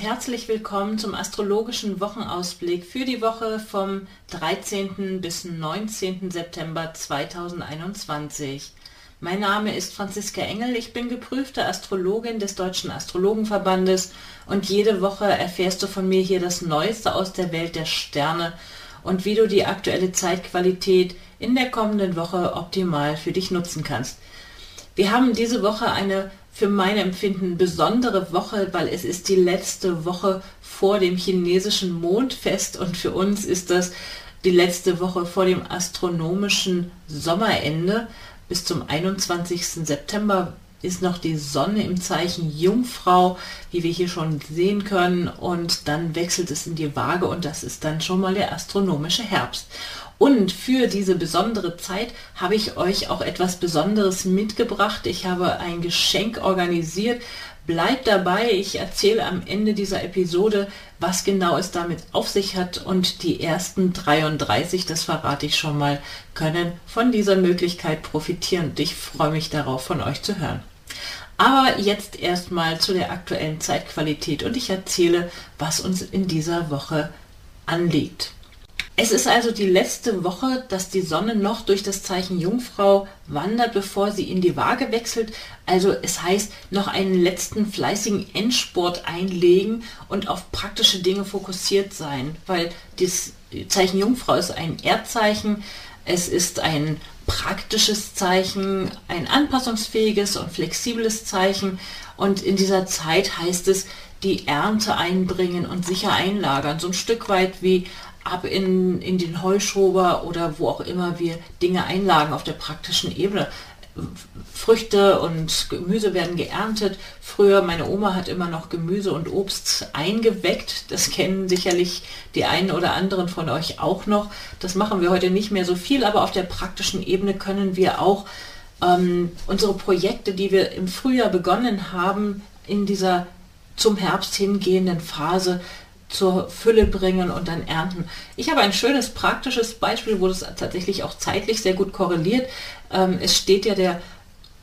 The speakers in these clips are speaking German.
Und herzlich willkommen zum astrologischen Wochenausblick für die Woche vom 13. bis 19. September 2021. Mein Name ist Franziska Engel, ich bin geprüfte Astrologin des Deutschen Astrologenverbandes und jede Woche erfährst du von mir hier das Neueste aus der Welt der Sterne und wie du die aktuelle Zeitqualität in der kommenden Woche optimal für dich nutzen kannst. Wir haben diese Woche eine für mein Empfinden besondere Woche, weil es ist die letzte Woche vor dem chinesischen Mondfest und für uns ist das die letzte Woche vor dem astronomischen Sommerende. Bis zum 21. September ist noch die Sonne im Zeichen Jungfrau, wie wir hier schon sehen können, und dann wechselt es in die Waage und das ist dann schon mal der astronomische Herbst. Und für diese besondere Zeit habe ich euch auch etwas Besonderes mitgebracht. Ich habe ein Geschenk organisiert. Bleibt dabei, ich erzähle am Ende dieser Episode, was genau es damit auf sich hat und die ersten 33, das verrate ich schon mal, können von dieser Möglichkeit profitieren. Und ich freue mich darauf, von euch zu hören. Aber jetzt erstmal zu der aktuellen Zeitqualität und ich erzähle, was uns in dieser Woche anliegt. Es ist also die letzte Woche, dass die Sonne noch durch das Zeichen Jungfrau wandert, bevor sie in die Waage wechselt. Also es heißt, noch einen letzten fleißigen Endsport einlegen und auf praktische Dinge fokussiert sein, weil das Zeichen Jungfrau ist ein Erdzeichen. Es ist ein praktisches Zeichen, ein anpassungsfähiges und flexibles Zeichen. Und in dieser Zeit heißt es, die Ernte einbringen und sicher einlagern. So ein Stück weit wie ab in, in den Heuschober oder wo auch immer wir Dinge einlagen auf der praktischen Ebene. Früchte und Gemüse werden geerntet. Früher, meine Oma hat immer noch Gemüse und Obst eingeweckt. Das kennen sicherlich die einen oder anderen von euch auch noch. Das machen wir heute nicht mehr so viel, aber auf der praktischen Ebene können wir auch ähm, unsere Projekte, die wir im Frühjahr begonnen haben, in dieser zum Herbst hingehenden Phase zur Fülle bringen und dann ernten. Ich habe ein schönes praktisches Beispiel, wo das tatsächlich auch zeitlich sehr gut korreliert. Ähm, es steht ja der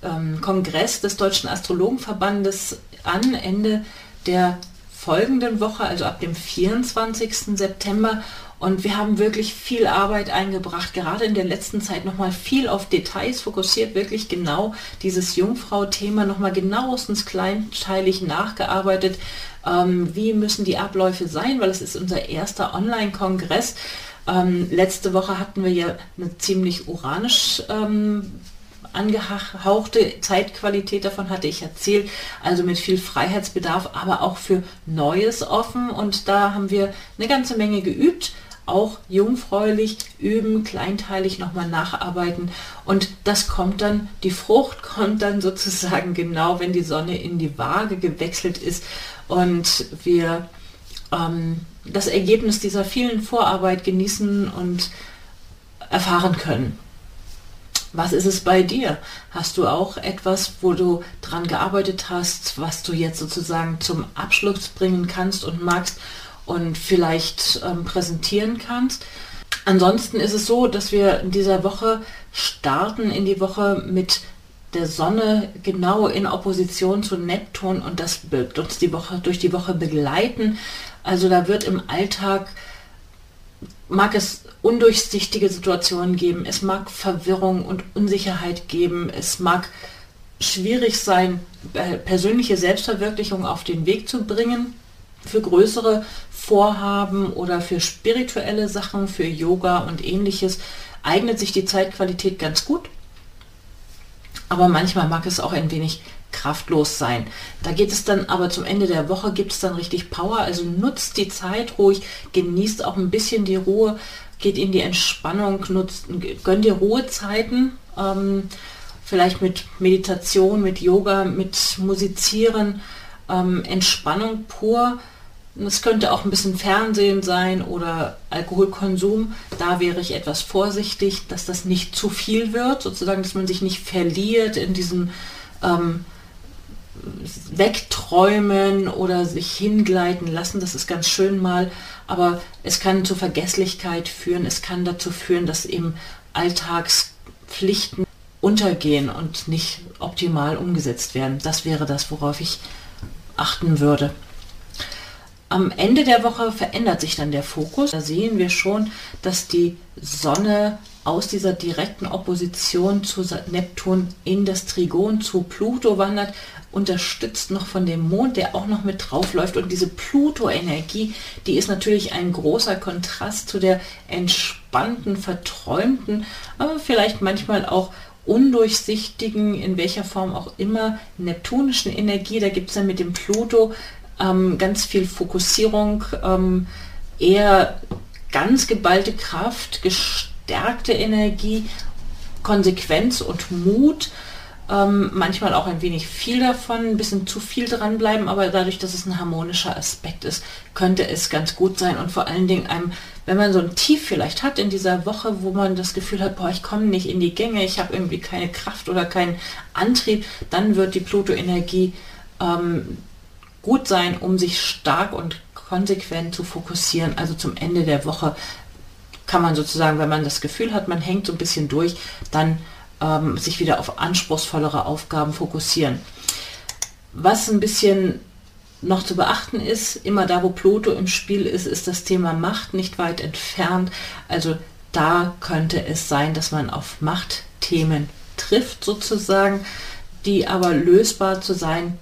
ähm, Kongress des Deutschen Astrologenverbandes an, Ende der folgenden Woche, also ab dem 24. September. Und wir haben wirklich viel Arbeit eingebracht, gerade in der letzten Zeit nochmal viel auf Details fokussiert, wirklich genau dieses Jungfrau-Thema nochmal genauestens kleinteilig nachgearbeitet. Ähm, wie müssen die Abläufe sein, weil es ist unser erster Online-Kongress. Ähm, letzte Woche hatten wir ja eine ziemlich uranisch ähm, angehauchte Zeitqualität, davon hatte. Ich erzählt, also mit viel Freiheitsbedarf, aber auch für Neues offen. Und da haben wir eine ganze Menge geübt. Auch jungfräulich üben, kleinteilig nochmal nacharbeiten. Und das kommt dann, die Frucht kommt dann sozusagen genau, wenn die Sonne in die Waage gewechselt ist. Und wir ähm, das Ergebnis dieser vielen Vorarbeit genießen und erfahren können. Was ist es bei dir? Hast du auch etwas, wo du dran gearbeitet hast, was du jetzt sozusagen zum Abschluss bringen kannst und magst und vielleicht ähm, präsentieren kannst. Ansonsten ist es so, dass wir in dieser Woche starten in die Woche mit der Sonne genau in Opposition zu Neptun und das wird uns die Woche durch die Woche begleiten. Also da wird im Alltag mag es undurchsichtige Situationen geben, es mag Verwirrung und Unsicherheit geben, es mag schwierig sein, äh, persönliche Selbstverwirklichung auf den Weg zu bringen für größere Vorhaben oder für spirituelle Sachen, für Yoga und ähnliches, eignet sich die Zeitqualität ganz gut. Aber manchmal mag es auch ein wenig kraftlos sein. Da geht es dann aber zum Ende der Woche, gibt es dann richtig Power. Also nutzt die Zeit ruhig, genießt auch ein bisschen die Ruhe, geht in die Entspannung, nutzt, gönnt dir Ruhezeiten. Ähm, vielleicht mit Meditation, mit Yoga, mit Musizieren, ähm, Entspannung pur. Es könnte auch ein bisschen Fernsehen sein oder Alkoholkonsum. Da wäre ich etwas vorsichtig, dass das nicht zu viel wird, sozusagen, dass man sich nicht verliert in diesem ähm, Wegträumen oder sich hingleiten lassen. Das ist ganz schön mal, aber es kann zur Vergesslichkeit führen. Es kann dazu führen, dass eben Alltagspflichten untergehen und nicht optimal umgesetzt werden. Das wäre das, worauf ich achten würde. Am Ende der Woche verändert sich dann der Fokus. Da sehen wir schon, dass die Sonne aus dieser direkten Opposition zu Neptun in das Trigon zu Pluto wandert, unterstützt noch von dem Mond, der auch noch mit drauf läuft. Und diese Pluto-Energie, die ist natürlich ein großer Kontrast zu der entspannten, verträumten, aber vielleicht manchmal auch undurchsichtigen, in welcher Form auch immer, neptunischen Energie. Da gibt es dann mit dem Pluto ähm, ganz viel Fokussierung, ähm, eher ganz geballte Kraft, gestärkte Energie, Konsequenz und Mut. Ähm, manchmal auch ein wenig viel davon, ein bisschen zu viel dranbleiben, aber dadurch, dass es ein harmonischer Aspekt ist, könnte es ganz gut sein und vor allen Dingen einem, wenn man so ein Tief vielleicht hat in dieser Woche, wo man das Gefühl hat, boah, ich komme nicht in die Gänge, ich habe irgendwie keine Kraft oder keinen Antrieb, dann wird die Pluto-Energie ähm, gut sein, um sich stark und konsequent zu fokussieren. Also zum Ende der Woche kann man sozusagen, wenn man das Gefühl hat, man hängt so ein bisschen durch, dann ähm, sich wieder auf anspruchsvollere Aufgaben fokussieren. Was ein bisschen noch zu beachten ist, immer da, wo Pluto im Spiel ist, ist das Thema Macht nicht weit entfernt. Also da könnte es sein, dass man auf Machtthemen trifft sozusagen, die aber lösbar zu sein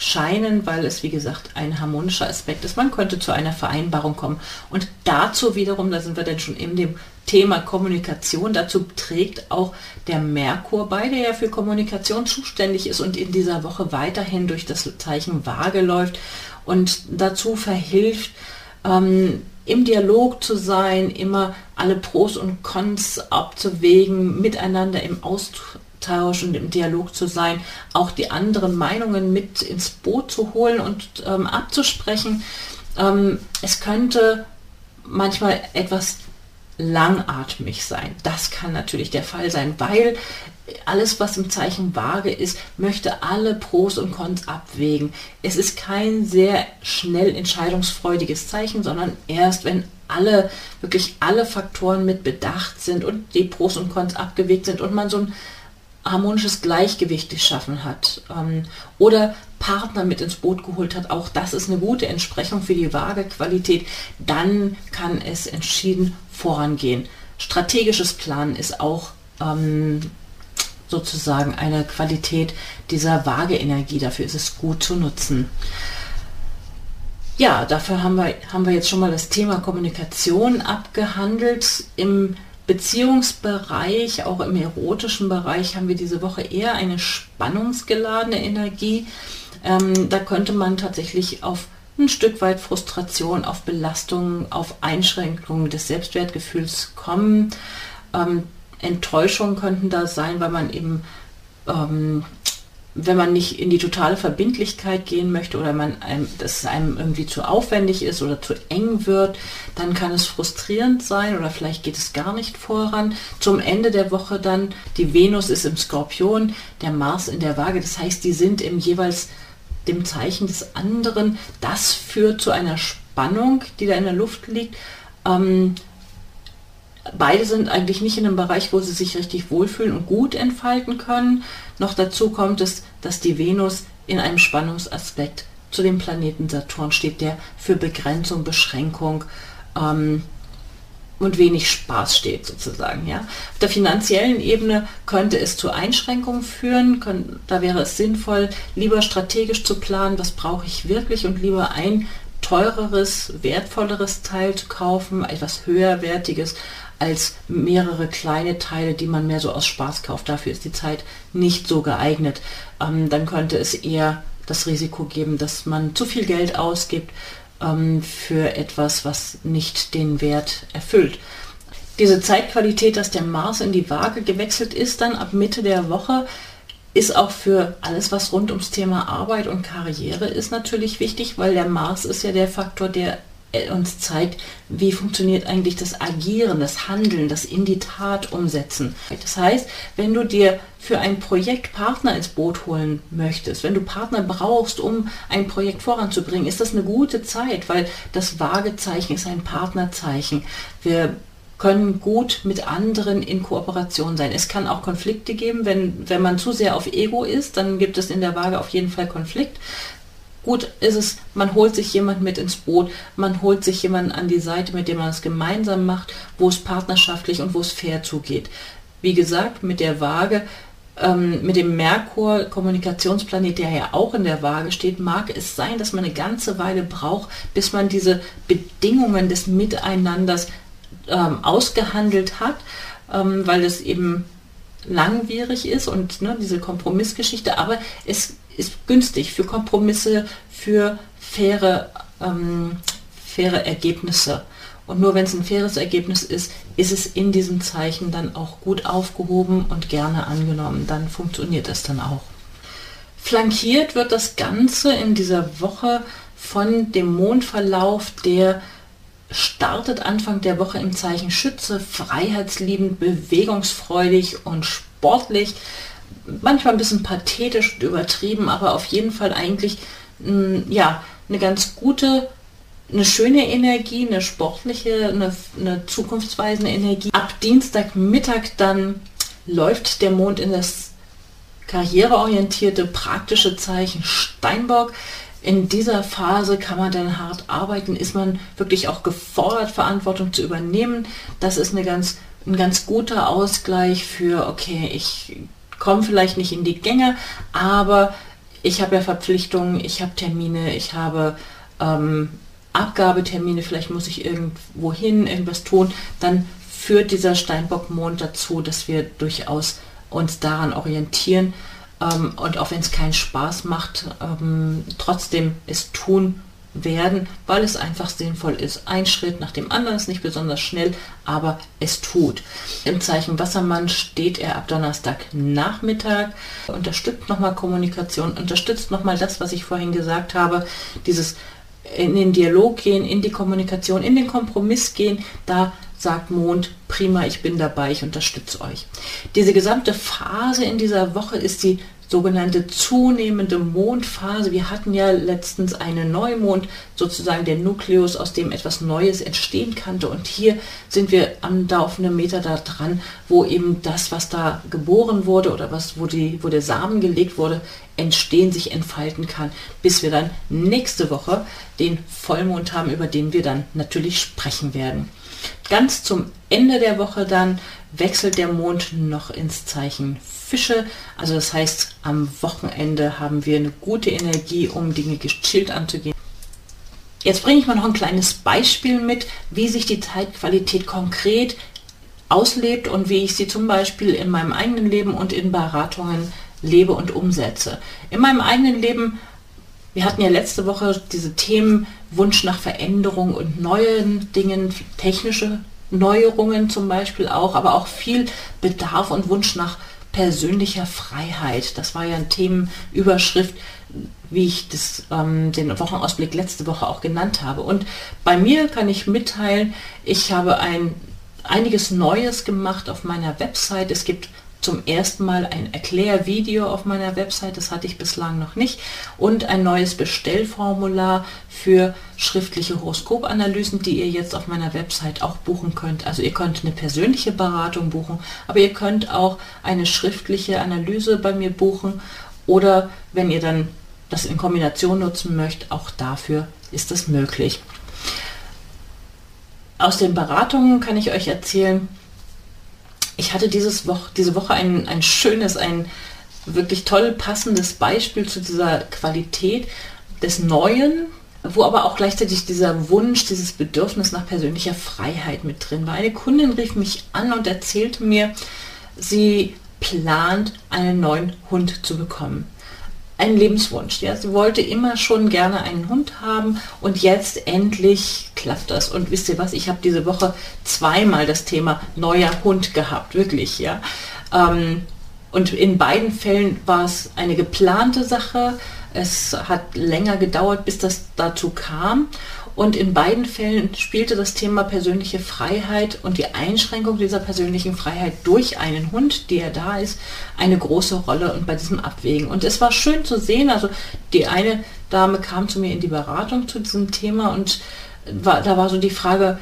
scheinen, weil es wie gesagt ein harmonischer Aspekt ist. Man könnte zu einer Vereinbarung kommen. Und dazu wiederum, da sind wir dann schon in dem Thema Kommunikation, dazu trägt auch der Merkur bei, der ja für Kommunikation zuständig ist und in dieser Woche weiterhin durch das Zeichen Waage läuft und dazu verhilft, ähm, im Dialog zu sein, immer alle Pros und Cons abzuwägen, miteinander im Austausch Austausch und im Dialog zu sein, auch die anderen Meinungen mit ins Boot zu holen und ähm, abzusprechen. Ähm, es könnte manchmal etwas langatmig sein. Das kann natürlich der Fall sein, weil alles, was im Zeichen vage ist, möchte alle Pros und Cons abwägen. Es ist kein sehr schnell entscheidungsfreudiges Zeichen, sondern erst wenn alle, wirklich alle Faktoren mit bedacht sind und die Pros und Cons abgewegt sind und man so ein harmonisches Gleichgewicht geschaffen hat ähm, oder Partner mit ins Boot geholt hat, auch das ist eine gute Entsprechung für die Waagequalität, dann kann es entschieden vorangehen. Strategisches Planen ist auch ähm, sozusagen eine Qualität dieser Waage-Energie, dafür ist es gut zu nutzen. Ja, dafür haben wir, haben wir jetzt schon mal das Thema Kommunikation abgehandelt. Im Beziehungsbereich, auch im erotischen Bereich, haben wir diese Woche eher eine spannungsgeladene Energie. Ähm, da könnte man tatsächlich auf ein Stück weit Frustration, auf Belastungen, auf Einschränkungen des Selbstwertgefühls kommen. Ähm, Enttäuschungen könnten da sein, weil man eben ähm, wenn man nicht in die totale Verbindlichkeit gehen möchte oder man einem, dass es einem irgendwie zu aufwendig ist oder zu eng wird, dann kann es frustrierend sein oder vielleicht geht es gar nicht voran. Zum Ende der Woche dann, die Venus ist im Skorpion, der Mars in der Waage, das heißt, die sind im jeweils dem Zeichen des anderen. Das führt zu einer Spannung, die da in der Luft liegt. Ähm, beide sind eigentlich nicht in einem Bereich, wo sie sich richtig wohlfühlen und gut entfalten können. Noch dazu kommt es, dass die Venus in einem Spannungsaspekt zu dem Planeten Saturn steht, der für Begrenzung, Beschränkung ähm, und wenig Spaß steht sozusagen. Ja. Auf der finanziellen Ebene könnte es zu Einschränkungen führen. Können, da wäre es sinnvoll, lieber strategisch zu planen, was brauche ich wirklich und lieber ein teureres, wertvolleres Teil zu kaufen, etwas höherwertiges, als mehrere kleine Teile, die man mehr so aus Spaß kauft. Dafür ist die Zeit nicht so geeignet. Ähm, dann könnte es eher das Risiko geben, dass man zu viel Geld ausgibt ähm, für etwas, was nicht den Wert erfüllt. Diese Zeitqualität, dass der Mars in die Waage gewechselt ist, dann ab Mitte der Woche, ist auch für alles, was rund ums Thema Arbeit und Karriere ist, natürlich wichtig, weil der Mars ist ja der Faktor, der uns zeigt, wie funktioniert eigentlich das Agieren, das Handeln, das in die Tat umsetzen. Das heißt, wenn du dir für ein Projekt Partner ins Boot holen möchtest, wenn du Partner brauchst, um ein Projekt voranzubringen, ist das eine gute Zeit, weil das Waagezeichen ist ein Partnerzeichen. Wir können gut mit anderen in Kooperation sein. Es kann auch Konflikte geben, wenn, wenn man zu sehr auf Ego ist, dann gibt es in der Waage auf jeden Fall Konflikt gut ist es, man holt sich jemand mit ins Boot, man holt sich jemanden an die Seite, mit dem man es gemeinsam macht, wo es partnerschaftlich und wo es fair zugeht. Wie gesagt, mit der Waage, ähm, mit dem Merkur, Kommunikationsplanet, der ja auch in der Waage steht, mag es sein, dass man eine ganze Weile braucht, bis man diese Bedingungen des Miteinanders ähm, ausgehandelt hat, ähm, weil es eben langwierig ist und ne, diese Kompromissgeschichte, aber es ist günstig für Kompromisse, für faire, ähm, faire Ergebnisse. Und nur wenn es ein faires Ergebnis ist, ist es in diesem Zeichen dann auch gut aufgehoben und gerne angenommen. Dann funktioniert es dann auch. Flankiert wird das Ganze in dieser Woche von dem Mondverlauf, der startet Anfang der Woche im Zeichen Schütze, freiheitsliebend, bewegungsfreudig und sportlich manchmal ein bisschen pathetisch und übertrieben, aber auf jeden Fall eigentlich mh, ja, eine ganz gute, eine schöne Energie, eine sportliche, eine, eine zukunftsweisende Energie. Ab Dienstagmittag dann läuft der Mond in das karriereorientierte, praktische Zeichen Steinbock. In dieser Phase kann man dann hart arbeiten, ist man wirklich auch gefordert, Verantwortung zu übernehmen. Das ist eine ganz, ein ganz guter Ausgleich für, okay, ich komme vielleicht nicht in die Gänge, aber ich habe ja Verpflichtungen, ich habe Termine, ich habe ähm, Abgabetermine, vielleicht muss ich irgendwo hin, irgendwas tun, dann führt dieser Steinbockmond dazu, dass wir durchaus uns daran orientieren ähm, und auch wenn es keinen Spaß macht, ähm, trotzdem es tun werden, weil es einfach sinnvoll ist. Ein Schritt nach dem anderen ist nicht besonders schnell, aber es tut. Im Zeichen Wassermann steht er ab Donnerstagnachmittag, unterstützt nochmal Kommunikation, unterstützt nochmal das, was ich vorhin gesagt habe, dieses in den Dialog gehen, in die Kommunikation, in den Kompromiss gehen, da sagt Mond, prima, ich bin dabei, ich unterstütze euch. Diese gesamte Phase in dieser Woche ist die sogenannte zunehmende Mondphase. Wir hatten ja letztens einen Neumond, sozusagen der Nukleus, aus dem etwas Neues entstehen kannte. Und hier sind wir am laufenden Meter da dran, wo eben das, was da geboren wurde oder was, wo, die, wo der Samen gelegt wurde, entstehen, sich entfalten kann, bis wir dann nächste Woche den Vollmond haben, über den wir dann natürlich sprechen werden. Ganz zum Ende der Woche dann wechselt der Mond noch ins Zeichen Fische. Also das heißt, am Wochenende haben wir eine gute Energie, um Dinge gechillt anzugehen. Jetzt bringe ich mal noch ein kleines Beispiel mit, wie sich die Zeitqualität konkret auslebt und wie ich sie zum Beispiel in meinem eigenen Leben und in Beratungen lebe und umsetze. In meinem eigenen Leben, wir hatten ja letzte Woche diese Themen Wunsch nach Veränderung und neuen Dingen, technische Neuerungen zum Beispiel auch, aber auch viel Bedarf und Wunsch nach persönlicher Freiheit. Das war ja ein Themenüberschrift, wie ich das, ähm, den Wochenausblick letzte Woche auch genannt habe. Und bei mir kann ich mitteilen, ich habe ein, einiges Neues gemacht auf meiner Website. Es gibt zum ersten Mal ein Erklärvideo auf meiner Website, das hatte ich bislang noch nicht, und ein neues Bestellformular für schriftliche Horoskopanalysen, die ihr jetzt auf meiner Website auch buchen könnt. Also ihr könnt eine persönliche Beratung buchen, aber ihr könnt auch eine schriftliche Analyse bei mir buchen oder wenn ihr dann das in Kombination nutzen möchtet, auch dafür ist das möglich. Aus den Beratungen kann ich euch erzählen, ich hatte dieses Woche, diese Woche ein, ein schönes, ein wirklich toll passendes Beispiel zu dieser Qualität des Neuen, wo aber auch gleichzeitig dieser Wunsch, dieses Bedürfnis nach persönlicher Freiheit mit drin war. Eine Kundin rief mich an und erzählte mir, sie plant, einen neuen Hund zu bekommen ein Lebenswunsch. Ja. Sie wollte immer schon gerne einen Hund haben und jetzt endlich klappt das. Und wisst ihr was, ich habe diese Woche zweimal das Thema neuer Hund gehabt, wirklich. Ja. Ähm, und in beiden Fällen war es eine geplante Sache. Es hat länger gedauert, bis das dazu kam. Und in beiden Fällen spielte das Thema persönliche Freiheit und die Einschränkung dieser persönlichen Freiheit durch einen Hund, der da ist, eine große Rolle und bei diesem Abwägen. Und es war schön zu sehen, also die eine Dame kam zu mir in die Beratung zu diesem Thema und war, da war so die Frage,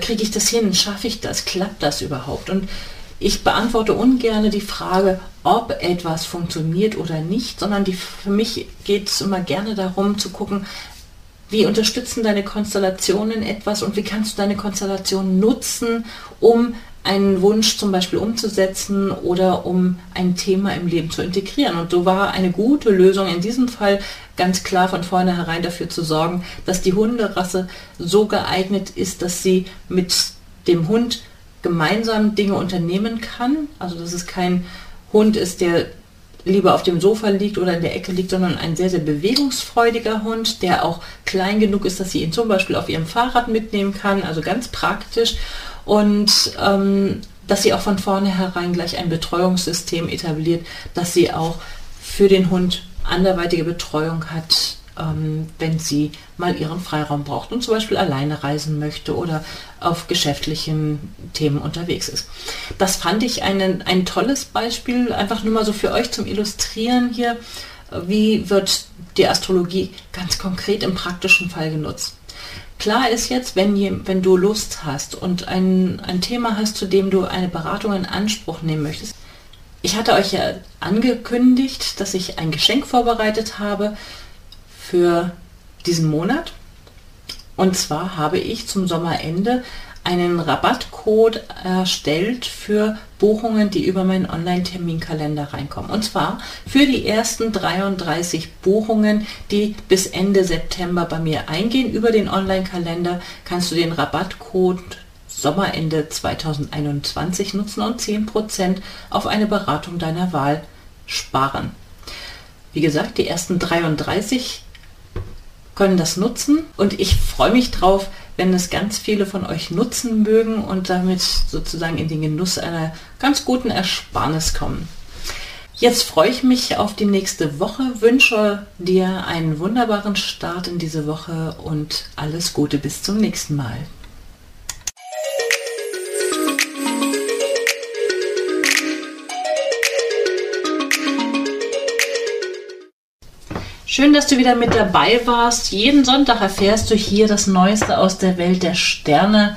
kriege ich das hin, schaffe ich das, klappt das überhaupt? Und Ich beantworte ungern die Frage, ob etwas funktioniert oder nicht, sondern die, für mich geht es immer gerne darum zu gucken, wie unterstützen deine Konstellationen etwas und wie kannst du deine Konstellation nutzen, um einen Wunsch zum Beispiel umzusetzen oder um ein Thema im Leben zu integrieren. Und so war eine gute Lösung in diesem Fall ganz klar von vornherein dafür zu sorgen, dass die Hunderasse so geeignet ist, dass sie mit dem Hund gemeinsam Dinge unternehmen kann. Also dass es kein Hund ist, der lieber auf dem Sofa liegt oder in der Ecke liegt, sondern ein sehr, sehr bewegungsfreudiger Hund, der auch klein genug ist, dass sie ihn zum Beispiel auf ihrem Fahrrad mitnehmen kann, also ganz praktisch. Und ähm, dass sie auch von vornherein gleich ein Betreuungssystem etabliert, dass sie auch für den Hund anderweitige Betreuung hat, ähm, wenn sie mal ihren Freiraum braucht und zum Beispiel alleine reisen möchte oder auf geschäftlichen Themen unterwegs ist. Das fand ich einen, ein tolles Beispiel, einfach nur mal so für euch zum Illustrieren hier, wie wird die Astrologie ganz konkret im praktischen Fall genutzt. Klar ist jetzt, wenn, wenn du Lust hast und ein, ein Thema hast, zu dem du eine Beratung in Anspruch nehmen möchtest. Ich hatte euch ja angekündigt, dass ich ein Geschenk vorbereitet habe für diesen Monat. Und zwar habe ich zum Sommerende einen Rabattcode erstellt für Buchungen, die über meinen Online-Terminkalender reinkommen. Und zwar für die ersten 33 Buchungen, die bis Ende September bei mir eingehen. Über den Online-Kalender kannst du den Rabattcode Sommerende 2021 nutzen und 10% auf eine Beratung deiner Wahl sparen. Wie gesagt, die ersten 33 können das nutzen und ich freue mich drauf, wenn es ganz viele von euch nutzen mögen und damit sozusagen in den Genuss einer ganz guten Ersparnis kommen. Jetzt freue ich mich auf die nächste Woche, wünsche dir einen wunderbaren Start in diese Woche und alles Gute bis zum nächsten Mal. Schön, dass du wieder mit dabei warst. Jeden Sonntag erfährst du hier das Neueste aus der Welt der Sterne.